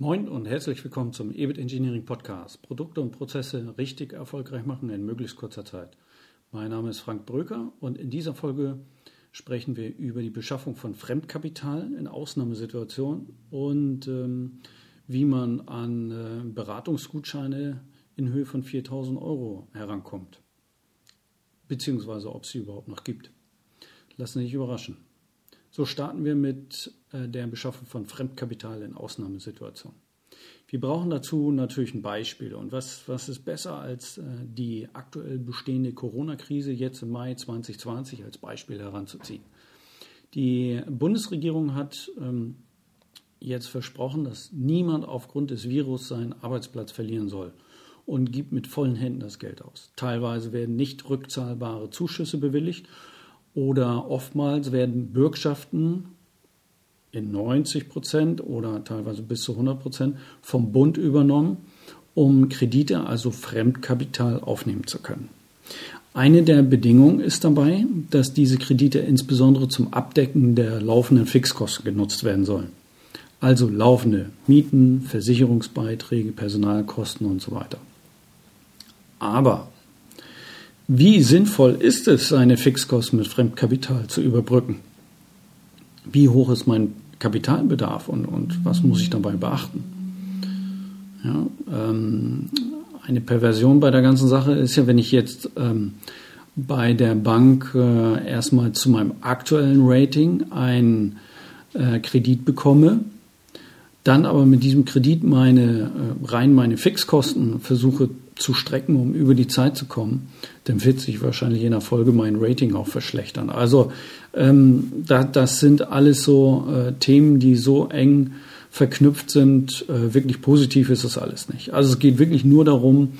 Moin und herzlich willkommen zum EBIT Engineering Podcast. Produkte und Prozesse richtig erfolgreich machen in möglichst kurzer Zeit. Mein Name ist Frank Bröker und in dieser Folge sprechen wir über die Beschaffung von Fremdkapital in Ausnahmesituationen und ähm, wie man an äh, Beratungsgutscheine in Höhe von 4000 Euro herankommt. Beziehungsweise ob es sie überhaupt noch gibt. Lassen Sie sich überraschen. So starten wir mit äh, der Beschaffung von Fremdkapital in Ausnahmesituationen. Wir brauchen dazu natürlich ein Beispiel. Und was, was ist besser als äh, die aktuell bestehende Corona-Krise jetzt im Mai 2020 als Beispiel heranzuziehen? Die Bundesregierung hat ähm, jetzt versprochen, dass niemand aufgrund des Virus seinen Arbeitsplatz verlieren soll und gibt mit vollen Händen das Geld aus. Teilweise werden nicht rückzahlbare Zuschüsse bewilligt oder oftmals werden Bürgschaften in 90 Prozent oder teilweise bis zu 100 Prozent vom Bund übernommen, um Kredite, also Fremdkapital, aufnehmen zu können. Eine der Bedingungen ist dabei, dass diese Kredite insbesondere zum Abdecken der laufenden Fixkosten genutzt werden sollen. Also laufende Mieten, Versicherungsbeiträge, Personalkosten und so weiter. Aber wie sinnvoll ist es, seine Fixkosten mit Fremdkapital zu überbrücken? Wie hoch ist mein Kapitalbedarf und, und was muss ich dabei beachten? Ja, ähm, eine Perversion bei der ganzen Sache ist ja, wenn ich jetzt ähm, bei der Bank äh, erstmal zu meinem aktuellen Rating einen äh, Kredit bekomme, dann aber mit diesem Kredit meine äh, rein meine Fixkosten versuche zu strecken, um über die Zeit zu kommen, dann wird sich wahrscheinlich in der Folge mein Rating auch verschlechtern. Also ähm, da, das sind alles so äh, Themen, die so eng verknüpft sind. Äh, wirklich positiv ist das alles nicht. Also es geht wirklich nur darum,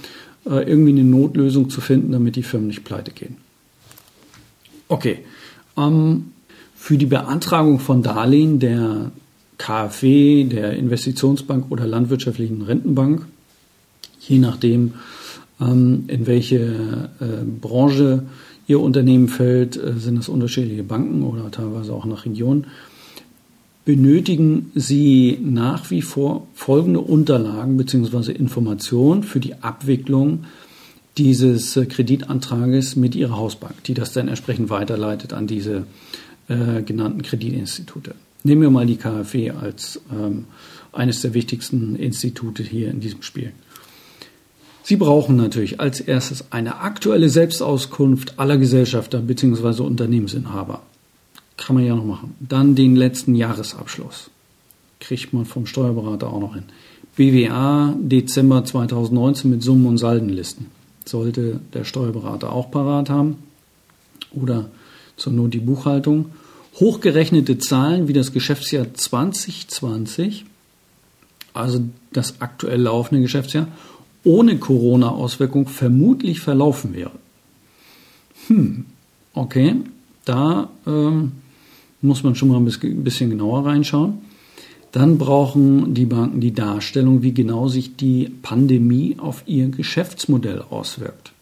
äh, irgendwie eine Notlösung zu finden, damit die Firmen nicht pleite gehen. Okay. Ähm, für die Beantragung von Darlehen der KfW, der Investitionsbank oder landwirtschaftlichen Rentenbank je nachdem, ähm, in welche äh, Branche Ihr Unternehmen fällt, äh, sind es unterschiedliche Banken oder teilweise auch nach Region. Benötigen Sie nach wie vor folgende Unterlagen bzw. Informationen für die Abwicklung dieses äh, Kreditantrages mit Ihrer Hausbank, die das dann entsprechend weiterleitet an diese äh, genannten Kreditinstitute. Nehmen wir mal die KfW als ähm, eines der wichtigsten Institute hier in diesem Spiel. Sie brauchen natürlich als erstes eine aktuelle Selbstauskunft aller Gesellschafter bzw. Unternehmensinhaber. Kann man ja noch machen. Dann den letzten Jahresabschluss. Kriegt man vom Steuerberater auch noch hin. BWA Dezember 2019 mit Summen und Saldenlisten. Sollte der Steuerberater auch parat haben. Oder zur Not die Buchhaltung. Hochgerechnete Zahlen wie das Geschäftsjahr 2020, also das aktuell laufende Geschäftsjahr, ohne Corona-Auswirkung vermutlich verlaufen wäre. Hm, okay, da ähm, muss man schon mal ein bisschen genauer reinschauen. Dann brauchen die Banken die Darstellung, wie genau sich die Pandemie auf ihr Geschäftsmodell auswirkt.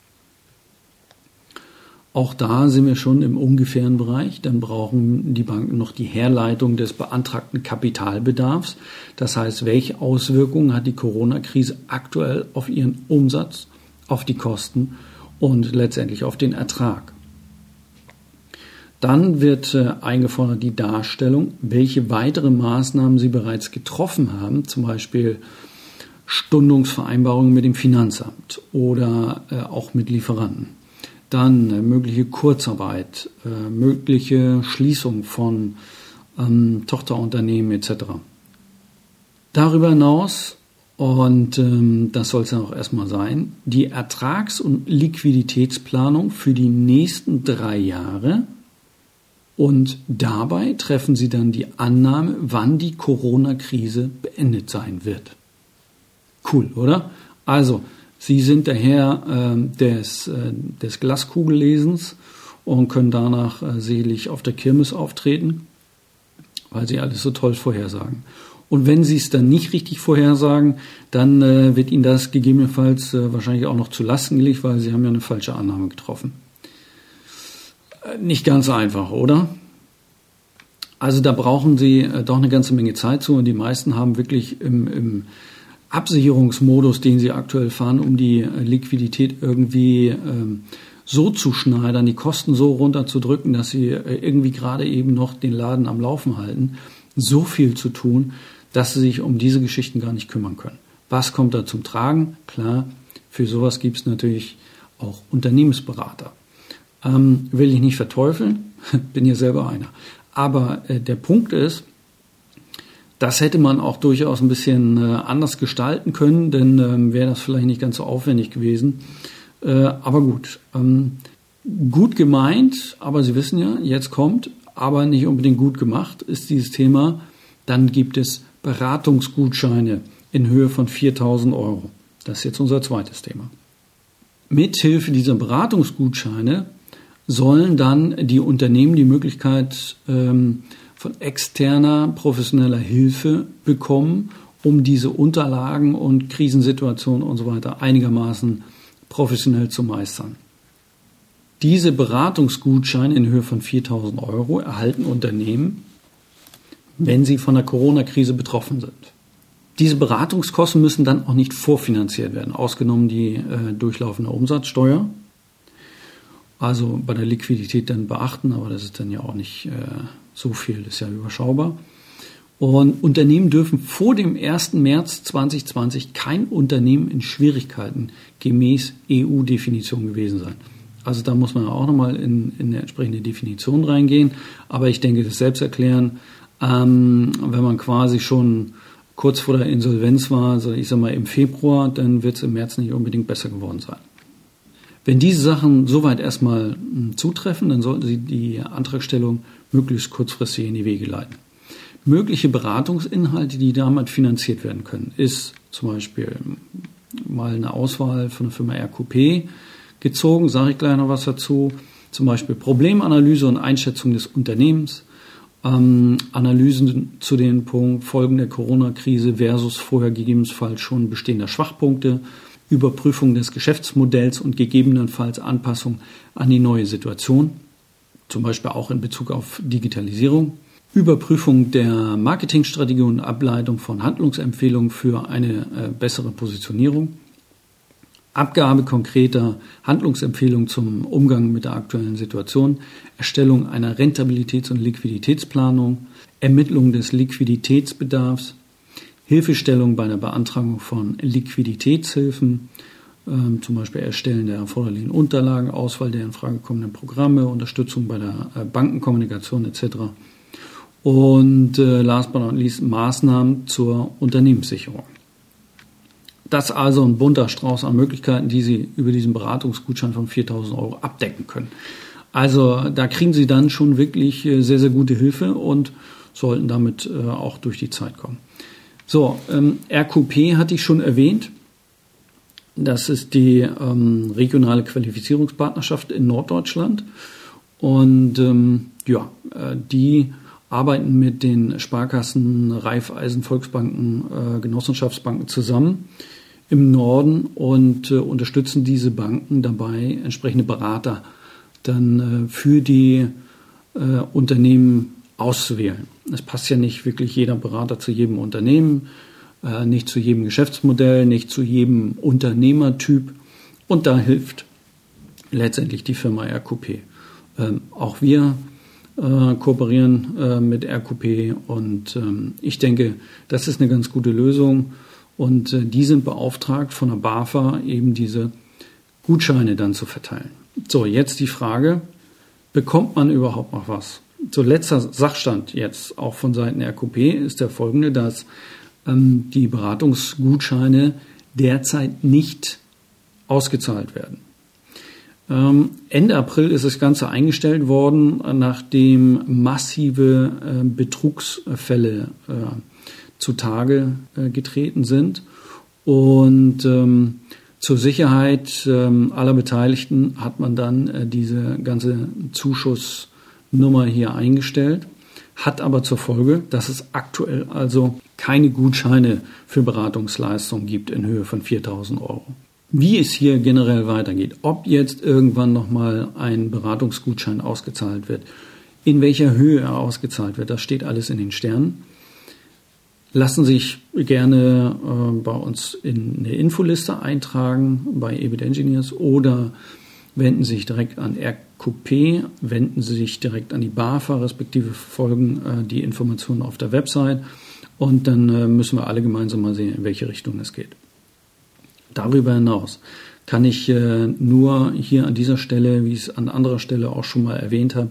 Auch da sind wir schon im ungefähren Bereich. Dann brauchen die Banken noch die Herleitung des beantragten Kapitalbedarfs. Das heißt, welche Auswirkungen hat die Corona-Krise aktuell auf ihren Umsatz, auf die Kosten und letztendlich auf den Ertrag. Dann wird äh, eingefordert die Darstellung, welche weitere Maßnahmen Sie bereits getroffen haben, zum Beispiel Stundungsvereinbarungen mit dem Finanzamt oder äh, auch mit Lieferanten. Dann äh, mögliche Kurzarbeit, äh, mögliche Schließung von ähm, Tochterunternehmen etc. Darüber hinaus, und ähm, das soll es ja auch erstmal sein, die Ertrags- und Liquiditätsplanung für die nächsten drei Jahre. Und dabei treffen Sie dann die Annahme, wann die Corona-Krise beendet sein wird. Cool, oder? Also, Sie sind der Herr äh, des, äh, des Glaskugellesens und können danach äh, selig auf der Kirmes auftreten, weil Sie alles so toll vorhersagen. Und wenn Sie es dann nicht richtig vorhersagen, dann äh, wird Ihnen das gegebenenfalls äh, wahrscheinlich auch noch zu Lasten gelegt, weil Sie haben ja eine falsche Annahme getroffen. Äh, nicht ganz einfach, oder? Also da brauchen Sie äh, doch eine ganze Menge Zeit zu und die meisten haben wirklich im, im Absicherungsmodus, den sie aktuell fahren, um die äh, Liquidität irgendwie ähm, so zu schneidern, die Kosten so runterzudrücken, dass sie äh, irgendwie gerade eben noch den Laden am Laufen halten, so viel zu tun, dass sie sich um diese Geschichten gar nicht kümmern können. Was kommt da zum Tragen? Klar, für sowas gibt es natürlich auch Unternehmensberater. Ähm, will ich nicht verteufeln, bin ja selber einer. Aber äh, der Punkt ist, das hätte man auch durchaus ein bisschen äh, anders gestalten können, denn ähm, wäre das vielleicht nicht ganz so aufwendig gewesen. Äh, aber gut, ähm, gut gemeint, aber Sie wissen ja, jetzt kommt, aber nicht unbedingt gut gemacht ist dieses Thema. Dann gibt es Beratungsgutscheine in Höhe von 4000 Euro. Das ist jetzt unser zweites Thema. Mithilfe dieser Beratungsgutscheine sollen dann die Unternehmen die Möglichkeit ähm, von externer professioneller Hilfe bekommen, um diese Unterlagen und Krisensituationen und so weiter einigermaßen professionell zu meistern. Diese Beratungsgutscheine in Höhe von 4000 Euro erhalten Unternehmen, wenn sie von der Corona-Krise betroffen sind. Diese Beratungskosten müssen dann auch nicht vorfinanziert werden, ausgenommen die äh, durchlaufende Umsatzsteuer. Also bei der Liquidität dann beachten, aber das ist dann ja auch nicht äh, so viel, das ist ja überschaubar. Und Unternehmen dürfen vor dem 1. März 2020 kein Unternehmen in Schwierigkeiten gemäß EU-Definition gewesen sein. Also da muss man auch nochmal in, in eine entsprechende Definition reingehen. Aber ich denke, das selbst erklären, ähm, wenn man quasi schon kurz vor der Insolvenz war, also ich sag mal im Februar, dann wird es im März nicht unbedingt besser geworden sein. Wenn diese Sachen soweit erstmal hm, zutreffen, dann sollten Sie die Antragstellung möglichst kurzfristig in die Wege leiten. Mögliche Beratungsinhalte, die damit finanziert werden können, ist zum Beispiel mal eine Auswahl von der Firma RQP gezogen, sage ich gleich noch was dazu. Zum Beispiel Problemanalyse und Einschätzung des Unternehmens, ähm, Analysen zu den Punkt Folgen der Corona-Krise versus vorher gegebenenfalls schon bestehender Schwachpunkte, Überprüfung des Geschäftsmodells und gegebenenfalls Anpassung an die neue Situation zum Beispiel auch in Bezug auf Digitalisierung, Überprüfung der Marketingstrategie und Ableitung von Handlungsempfehlungen für eine äh, bessere Positionierung, Abgabe konkreter Handlungsempfehlungen zum Umgang mit der aktuellen Situation, Erstellung einer Rentabilitäts- und Liquiditätsplanung, Ermittlung des Liquiditätsbedarfs, Hilfestellung bei der Beantragung von Liquiditätshilfen, ähm, zum Beispiel Erstellen der erforderlichen Unterlagen, Auswahl der in Frage kommenden Programme, Unterstützung bei der äh, Bankenkommunikation etc. Und äh, last but not least Maßnahmen zur Unternehmenssicherung. Das also ein bunter Strauß an Möglichkeiten, die Sie über diesen Beratungsgutschein von 4000 Euro abdecken können. Also da kriegen Sie dann schon wirklich äh, sehr, sehr gute Hilfe und sollten damit äh, auch durch die Zeit kommen. So, ähm, RQP hatte ich schon erwähnt. Das ist die ähm, regionale Qualifizierungspartnerschaft in Norddeutschland. Und ähm, ja, äh, die arbeiten mit den Sparkassen, Raiffeisen, Volksbanken, äh, Genossenschaftsbanken zusammen im Norden und äh, unterstützen diese Banken dabei, entsprechende Berater dann äh, für die äh, Unternehmen auszuwählen. Es passt ja nicht wirklich jeder Berater zu jedem Unternehmen. Äh, nicht zu jedem Geschäftsmodell, nicht zu jedem Unternehmertyp. Und da hilft letztendlich die Firma RQP. Ähm, auch wir äh, kooperieren äh, mit RQP und ähm, ich denke, das ist eine ganz gute Lösung. Und die sind beauftragt von der BAFA eben diese Gutscheine dann zu verteilen. So, jetzt die Frage, bekommt man überhaupt noch was? So letzter Sachstand jetzt auch von Seiten RQP ist der folgende, dass ähm, die Beratungsgutscheine derzeit nicht ausgezahlt werden. Ähm, Ende April ist das Ganze eingestellt worden, nachdem massive äh, Betrugsfälle äh, zutage äh, getreten sind. Und ähm, zur Sicherheit ähm, aller Beteiligten hat man dann äh, diese ganze Zuschussnummer hier eingestellt hat aber zur Folge, dass es aktuell also keine Gutscheine für Beratungsleistungen gibt in Höhe von 4000 Euro. Wie es hier generell weitergeht, ob jetzt irgendwann nochmal ein Beratungsgutschein ausgezahlt wird, In welcher Höhe er ausgezahlt wird, das steht alles in den Sternen. Lassen sich gerne äh, bei uns in eine Infoliste eintragen bei EBIT Engineers oder wenden Sie sich direkt an RQP, wenden Sie sich direkt an die BAFA, respektive folgen äh, die Informationen auf der Website und dann äh, müssen wir alle gemeinsam mal sehen, in welche Richtung es geht. Darüber hinaus kann ich äh, nur hier an dieser Stelle, wie ich es an anderer Stelle auch schon mal erwähnt habe,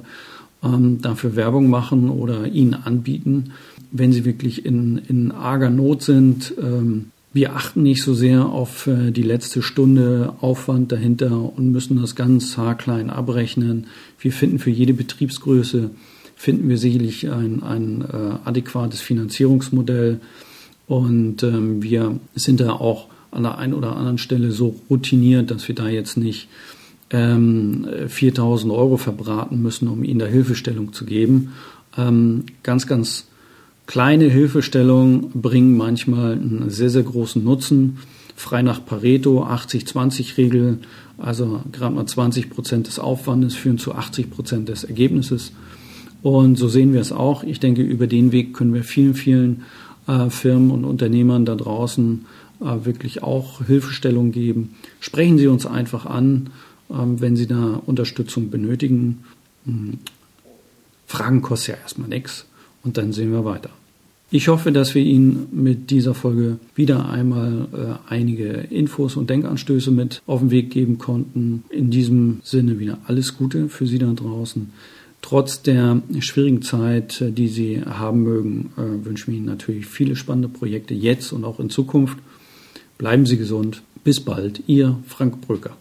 ähm, dafür Werbung machen oder Ihnen anbieten, wenn Sie wirklich in, in arger Not sind. Ähm, wir achten nicht so sehr auf äh, die letzte Stunde Aufwand dahinter und müssen das ganz haarklein abrechnen. Wir finden für jede Betriebsgröße finden wir sicherlich ein, ein äh, adäquates Finanzierungsmodell und ähm, wir sind da auch an der einen oder anderen Stelle so routiniert, dass wir da jetzt nicht ähm, 4000 Euro verbraten müssen, um ihnen da Hilfestellung zu geben. Ähm, ganz, ganz kleine Hilfestellungen bringen manchmal einen sehr, sehr großen Nutzen. Frei nach Pareto, 80-20-Regel, also gerade mal 20 Prozent des Aufwandes führen zu 80 Prozent des Ergebnisses. Und so sehen wir es auch. Ich denke, über den Weg können wir vielen, vielen äh, Firmen und Unternehmern da draußen äh, wirklich auch Hilfestellung geben. Sprechen Sie uns einfach an, ähm, wenn Sie da Unterstützung benötigen. Hm. Fragen kostet ja erstmal nichts und dann sehen wir weiter. Ich hoffe, dass wir Ihnen mit dieser Folge wieder einmal äh, einige Infos und Denkanstöße mit auf den Weg geben konnten. In diesem Sinne wieder alles Gute für Sie da draußen. Trotz der schwierigen Zeit, äh, die Sie haben mögen, äh, wünschen wir Ihnen natürlich viele spannende Projekte jetzt und auch in Zukunft. Bleiben Sie gesund. Bis bald, Ihr Frank Brücker.